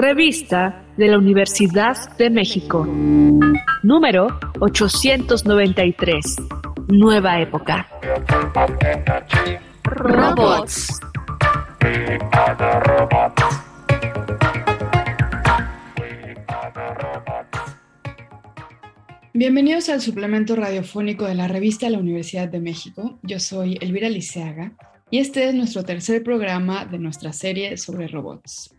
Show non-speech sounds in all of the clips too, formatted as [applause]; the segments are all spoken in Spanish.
Revista de la Universidad de México. Número 893. Nueva época. Robots. Bienvenidos al suplemento radiofónico de la revista La Universidad de México. Yo soy Elvira Liceaga y este es nuestro tercer programa de nuestra serie sobre robots.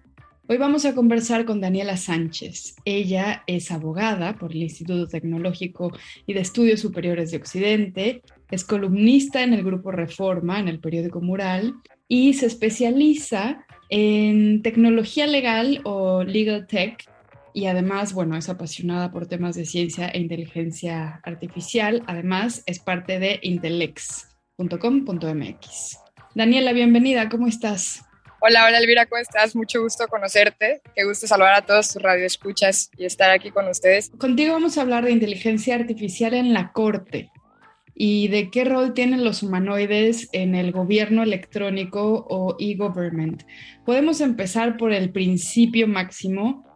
Hoy vamos a conversar con Daniela Sánchez. Ella es abogada por el Instituto Tecnológico y de Estudios Superiores de Occidente, es columnista en el grupo Reforma, en el periódico Mural, y se especializa en tecnología legal o legal tech y además, bueno, es apasionada por temas de ciencia e inteligencia artificial. Además, es parte de intelex.com.mx. Daniela, bienvenida, ¿cómo estás? Hola, hola Elvira, ¿cómo estás? Mucho gusto conocerte. Qué gusto saludar a todos tus radioescuchas y estar aquí con ustedes. Contigo vamos a hablar de inteligencia artificial en la corte y de qué rol tienen los humanoides en el gobierno electrónico o e-government. Podemos empezar por el principio máximo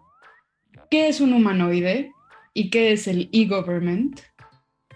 ¿Qué es un humanoide y qué es el e-government?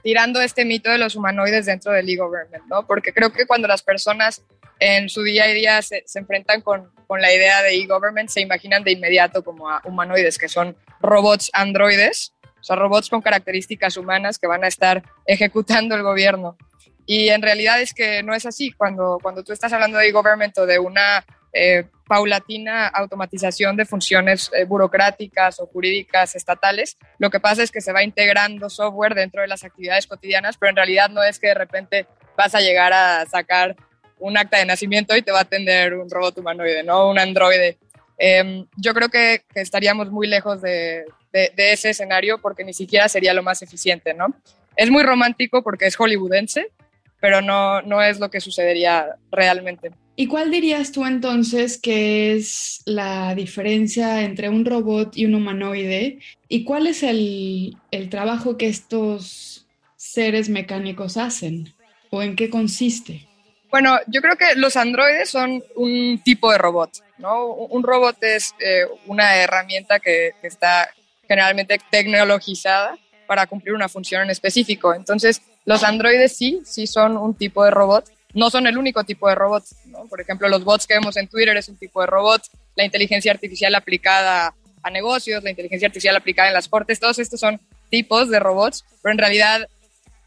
Tirando este mito de los humanoides dentro del e-government, ¿no? Porque creo que cuando las personas en su día a día se, enfrentan con, con, la idea de e-government, se imaginan de inmediato como a humanoides, que son robots androides, o sea, robots con características humanas que van a estar [laughs] ejecutando el gobierno. Y en realidad es que no es así. Cuando, cuando tú estás hablando de e-government o de una eh, paulatina automatización de funciones eh, burocráticas o jurídicas estatales. Lo que pasa es que se va integrando software dentro de las actividades cotidianas, pero en realidad no es que de repente vas a llegar a sacar un acta de nacimiento y te va a atender un robot humanoide, ¿no? Un androide. Em, yo creo que, estaríamos muy lejos de, de, ese escenario porque ni siquiera sería lo más eficiente, ¿no? Es muy romántico porque es hollywoodense, pero no, no es lo que sucedería realmente. ¿Y cuál dirías tú entonces que es la diferencia entre un robot y un humanoide? ¿Y cuál es el, trabajo que estos seres mecánicos hacen? ¿O en qué consiste? Bueno, yo creo que los androides son un tipo de robot, ¿no? Un robot es eh, una herramienta que, está generalmente tecnologizada para cumplir una función en específico. Entonces, los androides sí, sí son un tipo de robot, no son el único tipo de robots. Por ejemplo, los bots que vemos en Twitter es un tipo de robot, la inteligencia artificial aplicada a negocios, la inteligencia artificial aplicada en las cortes, todos estos son tipos de robots, pero en realidad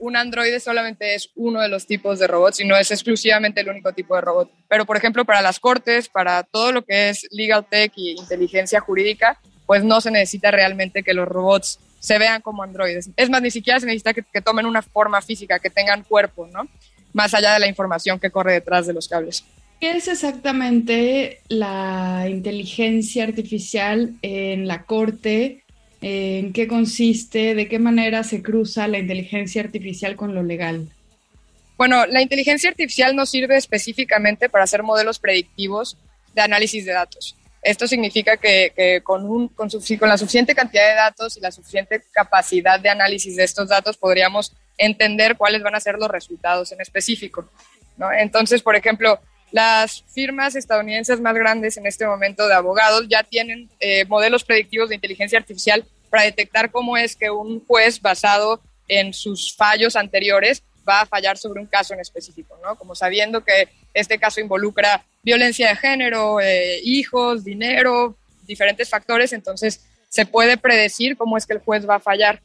un androide solamente es uno de los tipos de robots y no es exclusivamente el único tipo de robot. Pero, por ejemplo, para las cortes, para todo lo que es legal tech y inteligencia jurídica, pues no se necesita realmente que los robots se vean como androides. Es más, ni siquiera se necesita que, que tomen una forma física, que tengan cuerpo, ¿no? más allá de la información que corre detrás de los cables. ¿Qué es exactamente la inteligencia artificial en la corte? ¿En qué consiste? ¿De qué manera se cruza la inteligencia artificial con lo legal? Bueno, la inteligencia artificial nos sirve específicamente para hacer modelos predictivos de análisis de datos. Esto significa que, con, un, con, con, la suficiente cantidad de datos y la suficiente capacidad de análisis de estos datos podríamos entender cuáles van a ser los resultados en específico. ¿no? Entonces, por ejemplo, las firmas estadounidenses más grandes en este momento de abogados ya tienen eh, modelos predictivos de inteligencia artificial para detectar cómo es que un juez basado en sus fallos anteriores va a fallar sobre un caso en específico, ¿no? Como sabiendo que este caso involucra violencia de género, eh, hijos, dinero, diferentes factores, entonces se puede predecir cómo es que el juez va a fallar.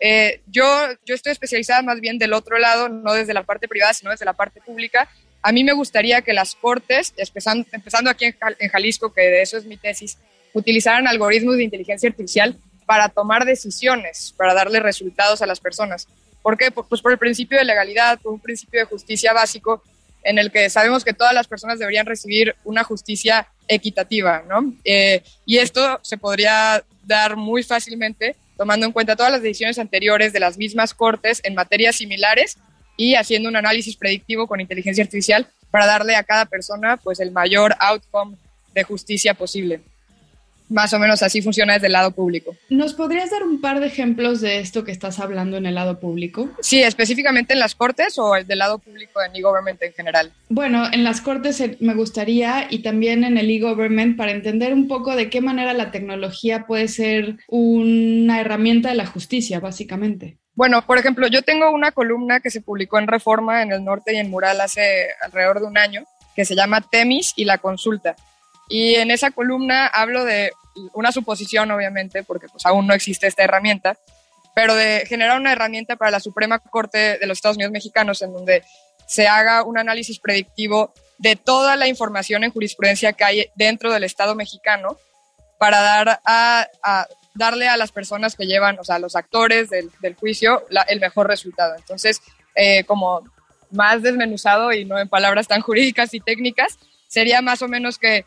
Eh, yo, yo estoy especializada más bien del otro lado, no desde la parte privada, sino desde la parte pública. A mí me gustaría que las cortes, empezando, aquí en, Jalisco, que de eso es mi tesis, utilizaran algoritmos de inteligencia artificial para tomar decisiones, para darle resultados a las personas. ¿Por qué? Pues por el principio de legalidad, por un principio de justicia básico en el que sabemos que todas las personas deberían recibir una justicia equitativa, ¿no? Eh, y esto se podría dar muy fácilmente tomando en cuenta todas las decisiones anteriores de las mismas cortes en materias similares y haciendo un análisis predictivo con inteligencia artificial para darle a cada persona pues el mayor outcome de justicia posible. Más o menos así funciona desde el lado público. ¿Nos podrías dar un par de ejemplos de esto que estás hablando en el lado público? Sí, específicamente en las cortes o el del lado público en e-government en general. Bueno, en las cortes me gustaría y también en el e-government para entender un poco de qué manera la tecnología puede ser una herramienta de la justicia, básicamente. Bueno, por ejemplo, yo tengo una columna que se publicó en Reforma en el norte y en Mural hace alrededor de un año, que se llama Temis y la consulta. Y en esa columna hablo de una suposición, obviamente, porque pues aún no existe esta herramienta, pero de generar una herramienta para la Suprema Corte de los Estados Unidos mexicanos en donde se haga un análisis predictivo de toda la información en jurisprudencia que hay dentro del Estado mexicano para dar a, darle a las personas que llevan, o sea, a los actores del, juicio, el mejor resultado. Entonces, eh, como más desmenuzado y no en palabras tan jurídicas y técnicas, sería más o menos que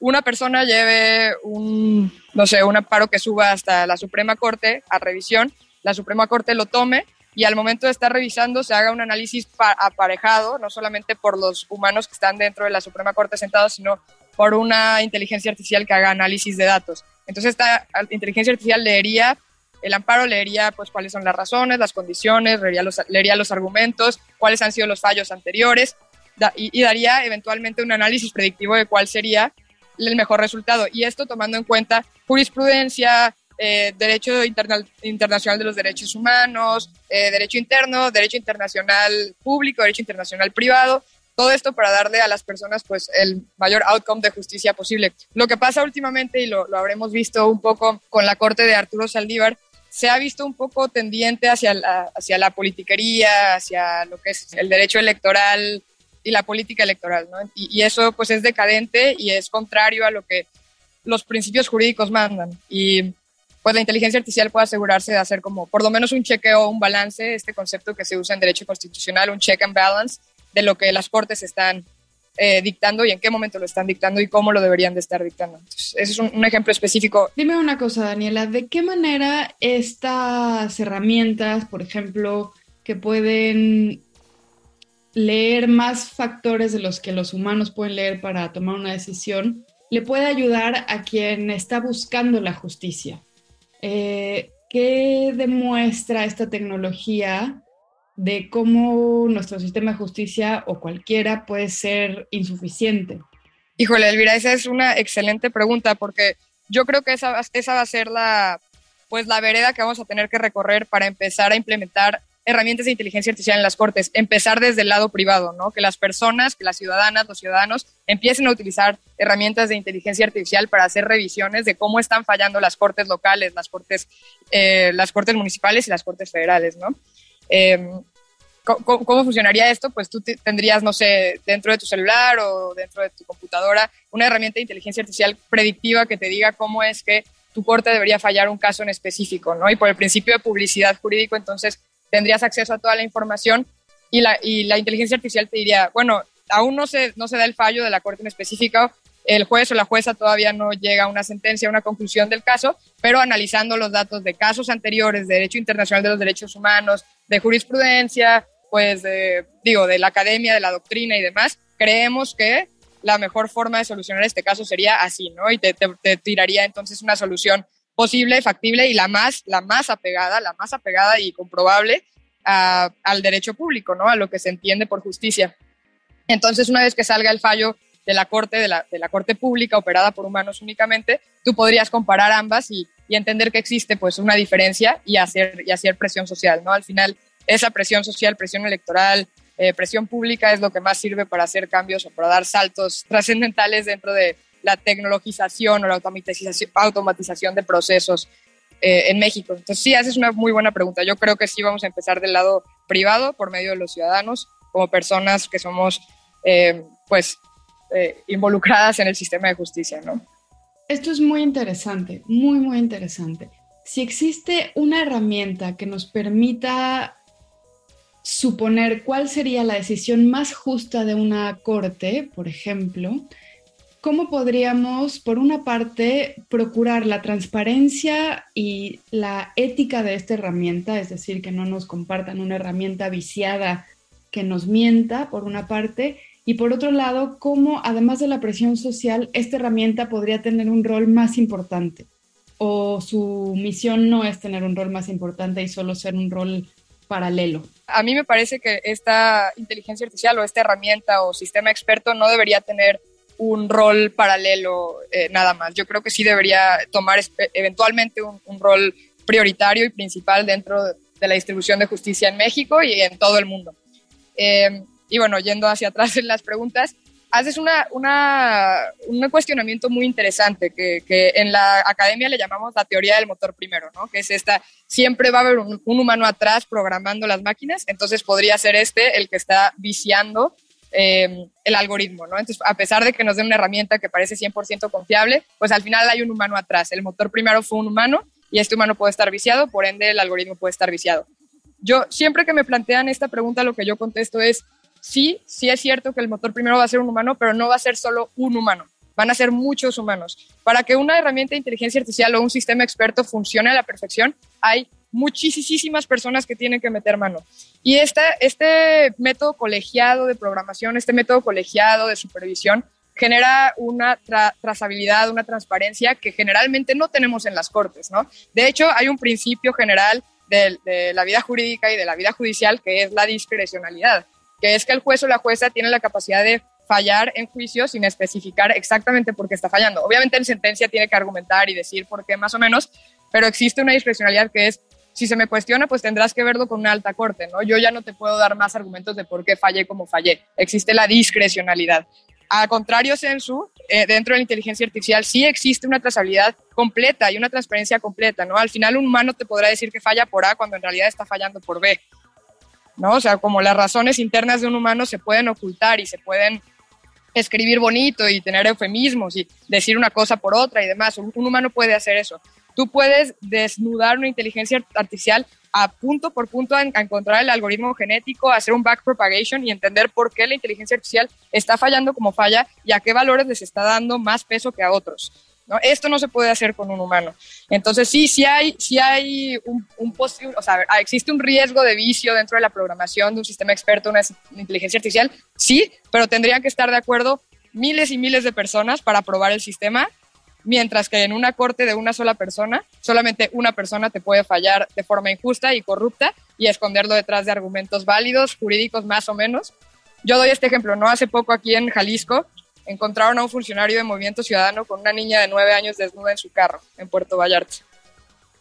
una persona lleve un, no sé, un amparo que suba hasta la Suprema Corte a revisión, la Suprema Corte lo tome y al momento de estar revisando se haga un análisis aparejado, no solamente por los humanos que están dentro de la Suprema Corte sentados, sino por una inteligencia artificial que haga análisis de datos. Entonces esta inteligencia artificial leería, el amparo leería pues cuáles son las razones, las condiciones, leería los, leería los argumentos, cuáles han sido los fallos anteriores y, y daría eventualmente un análisis predictivo de cuál sería el mejor resultado. Y esto tomando en cuenta jurisprudencia, eh, derecho internacional de los derechos humanos, eh, derecho interno, derecho internacional público, derecho internacional privado, todo esto para darle a las personas pues el mayor outcome de justicia posible. Lo que pasa últimamente, y lo, lo habremos visto un poco con la corte de Arturo Saldívar, se ha visto un poco tendiente hacia la, hacia la politiquería, hacia lo que es el derecho electoral y la política electoral, ¿no? Y, eso pues es decadente y es contrario a lo que los principios jurídicos mandan. Y pues la inteligencia artificial puede asegurarse de hacer como por lo menos un chequeo, un balance, este concepto que se usa en derecho constitucional, un check and balance de lo que las cortes están eh, dictando y en qué momento lo están dictando y cómo lo deberían de estar dictando. ese es un, un, ejemplo específico. Dime una cosa, Daniela, ¿de qué manera estas herramientas, por ejemplo, que pueden leer más factores de los que los humanos pueden leer para tomar una decisión, le puede ayudar a quien está buscando la justicia. Eh, ¿Qué demuestra esta tecnología de cómo nuestro sistema de justicia o cualquiera puede ser insuficiente? Híjole, Elvira, esa es una excelente pregunta porque yo creo que esa, esa va a ser la, pues, la vereda que vamos a tener que recorrer para empezar a implementar herramientas de inteligencia artificial en las cortes, empezar desde el lado privado, ¿no? Que las personas, que las ciudadanas, los ciudadanos empiecen a utilizar herramientas de inteligencia artificial para hacer revisiones de cómo están fallando las cortes locales, las cortes, eh, las cortes municipales y las cortes federales, ¿no? Em, ¿cómo, funcionaría esto? Pues tú tendrías, no sé, dentro de tu celular o dentro de tu computadora, una herramienta de inteligencia artificial predictiva que te diga cómo es que tu corte debería fallar un caso en específico, ¿no? Y por el principio de publicidad jurídico, entonces tendrías acceso a toda la información y la, inteligencia artificial te diría, bueno, aún no se, no se da el fallo de la corte en específico, el juez o la jueza todavía no llega a una sentencia, a una conclusión del caso, pero analizando los datos de casos anteriores, de derecho internacional de los derechos humanos, de jurisprudencia, pues de, digo, de la academia, de la doctrina y demás, creemos que la mejor forma de solucionar este caso sería así, ¿no? Y te, te tiraría entonces una solución posible, factible y la más, la más apegada, la más apegada y comprobable al derecho público, ¿no? A lo que se entiende por justicia. Entonces, una vez que salga el fallo de la corte, de la, de la corte pública operada por humanos únicamente, tú podrías comparar ambas y, y, entender que existe pues una diferencia y hacer, y hacer presión social, ¿no? Al final, esa presión social, presión electoral, eh, presión pública es lo que más sirve para hacer cambios o para dar saltos [laughs] trascendentales dentro de, la tecnologización o la automatización, de procesos eh, en México. Entonces, sí, esa es una muy buena pregunta. Yo creo que sí vamos a empezar del lado privado, por medio de los ciudadanos, como personas que somos, eh, pues, eh, involucradas en el sistema de justicia, ¿no? Esto es muy interesante, muy, muy interesante. Si existe una herramienta que nos permita suponer cuál sería la decisión más justa de una corte, por ejemplo, ¿cómo podríamos, por una parte, procurar la transparencia y la ética de esta herramienta, es decir, que no nos compartan una herramienta viciada que nos mienta, por una parte, Y por otro lado, cómo, además de la presión social, esta herramienta podría tener un rol más importante. O su misión no es tener un rol más importante y solo ser un rol paralelo. A mí me parece que esta inteligencia artificial o esta herramienta o sistema experto no debería tener un rol paralelo eh, nada más. Yo creo que sí debería tomar eventualmente un, rol prioritario y principal dentro de la distribución de justicia en México y en todo el mundo. Eh, y bueno, yendo hacia atrás en las preguntas, haces una, una, un cuestionamiento muy interesante que, que, en la academia le llamamos la teoría del motor primero, ¿no? Que es esta, siempre va a haber un, humano atrás programando las máquinas, entonces podría ser este el que está viciando eh, el algoritmo, ¿no? Entonces, a pesar de que nos dé una herramienta que parece 100% confiable, pues al final hay un humano atrás. El motor primero fue un humano y este humano puede estar viciado, por ende el algoritmo puede estar viciado. Yo, siempre que me plantean esta pregunta, lo que yo contesto es, sí, sí es cierto que el motor primero va a ser un humano, pero no va a ser solo un humano, van a ser muchos humanos. Para que una herramienta de inteligencia artificial o un sistema experto funcione a la perfección, hay muchísimas personas que tienen que meter mano. Y este, este método colegiado de programación, este método colegiado de supervisión, genera una trazabilidad, una transparencia que generalmente no tenemos en las cortes, ¿no? De hecho, hay un principio general de, de, la vida jurídica y de la vida judicial que es la discrecionalidad que es que el juez o la jueza tiene la capacidad de fallar en juicio sin especificar exactamente por qué está fallando. Obviamente en sentencia tiene que argumentar y decir por qué más o menos, pero existe una discrecionalidad que es, si se me cuestiona, pues tendrás que verlo con una alta corte, ¿no? Yo ya no te puedo dar más argumentos de por qué fallé como fallé. Existe la discrecionalidad. A contrario, Sensu, eh, dentro de la inteligencia artificial sí existe una trazabilidad completa y una transparencia completa, ¿no? Al final un humano te podrá decir que falla por A cuando en realidad está fallando por B. ¿no? O sea, como las razones internas de un humano se pueden ocultar y se pueden escribir bonito y tener eufemismos y decir una cosa por otra y demás. Un, humano puede hacer eso. Tú puedes desnudar una inteligencia artificial a punto por punto a, encontrar el algoritmo genético, hacer un backpropagation y entender por qué la inteligencia artificial está fallando como falla y a qué valores les está dando más peso que a otros. Esto no se puede hacer con un humano. Entonces, sí, sí hay, sí hay un, un posible, o sea, existe un riesgo de vicio dentro de la programación de un sistema experto, una inteligencia artificial, sí, pero tendrían que estar de acuerdo miles y miles de personas para aprobar el sistema, mientras que en una corte de una sola persona, solamente una persona te puede fallar de forma injusta y corrupta y esconderlo detrás de argumentos válidos, jurídicos más o menos. Yo doy este ejemplo, ¿no? Hace poco aquí en Jalisco encontraron a un funcionario de Movimiento Ciudadano con una niña de nueve años desnuda en su carro en Puerto Vallarta.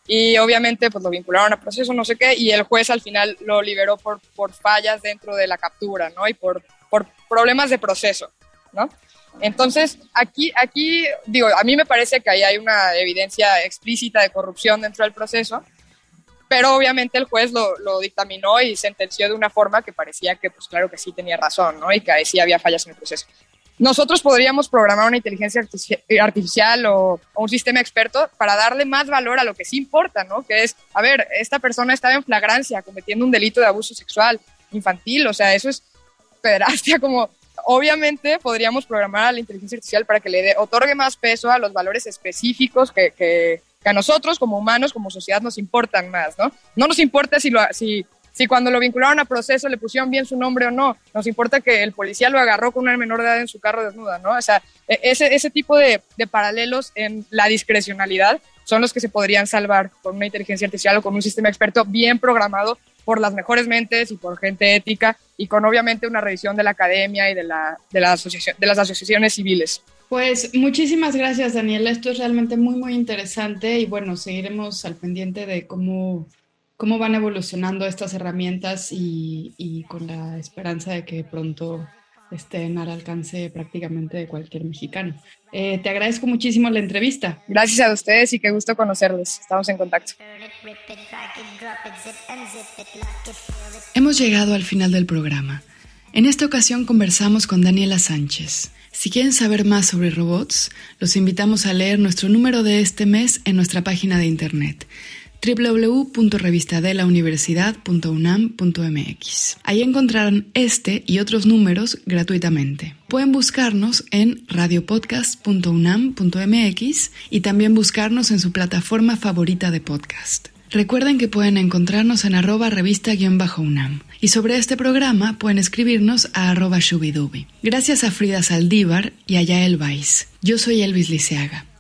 Y obviamente pues lo vincularon a proceso, no sé qué, y el juez al final lo liberó por, por fallas dentro de la captura, ¿no? Y por, por problemas de proceso, ¿no? Entonces, aquí, aquí, digo, a mí me parece que ahí hay una evidencia explícita de corrupción dentro del proceso, pero obviamente el juez lo, lo, dictaminó y sentenció de una forma que parecía que, pues claro que sí tenía razón, ¿no? Y que ahí sí había fallas en el proceso nosotros podríamos programar una inteligencia artificial o, un sistema experto para darle más valor a lo que sí importa, ¿no? Que es, a ver, esta persona estaba en flagrancia cometiendo un delito de abuso sexual infantil, o sea, eso es pederastia [laughs] como... Obviamente podríamos programar a la inteligencia artificial para que le otorgue más peso a los valores específicos que, que, a nosotros como humanos, como sociedad, nos importan más, ¿no? No nos importa si, lo, si si cuando lo vincularon a proceso le pusieron bien su nombre o no. Nos importa que el policía lo agarró con una menor de edad en su carro desnuda, ¿no? O sea, e, ese, ese tipo de, de paralelos en la discrecionalidad son los que se podrían salvar con una inteligencia artificial o con un sistema experto bien programado por las mejores mentes y por gente ética y con obviamente una revisión de la academia y de, la, de, la asociación, de las asociaciones civiles. Pues muchísimas gracias, Daniela. Esto es realmente muy, muy interesante y bueno, seguiremos al pendiente de cómo cómo van evolucionando estas herramientas y, con la esperanza de que pronto estén al alcance prácticamente de cualquier mexicano. Eh, te agradezco muchísimo la entrevista. Gracias a ustedes y qué gusto conocerlos. Estamos en contacto. Hemos llegado al final del programa. En esta ocasión conversamos con Daniela Sánchez. Si quieren saber más sobre robots, los invitamos a leer nuestro número de este mes en nuestra página de internet www.revistadelauniversidad.unam.mx. Ahí encontrarán este y otros números gratuitamente. Pueden buscarnos en radiopodcast.unam.mx y también buscarnos en su plataforma favorita de podcast. Recuerden que pueden encontrarnos en arroba revista-unam. Y sobre este programa pueden escribirnos a arroba shubidubi. Gracias a Frida Saldívar y a Yael Weiss. Yo soy Elvis Liceaga.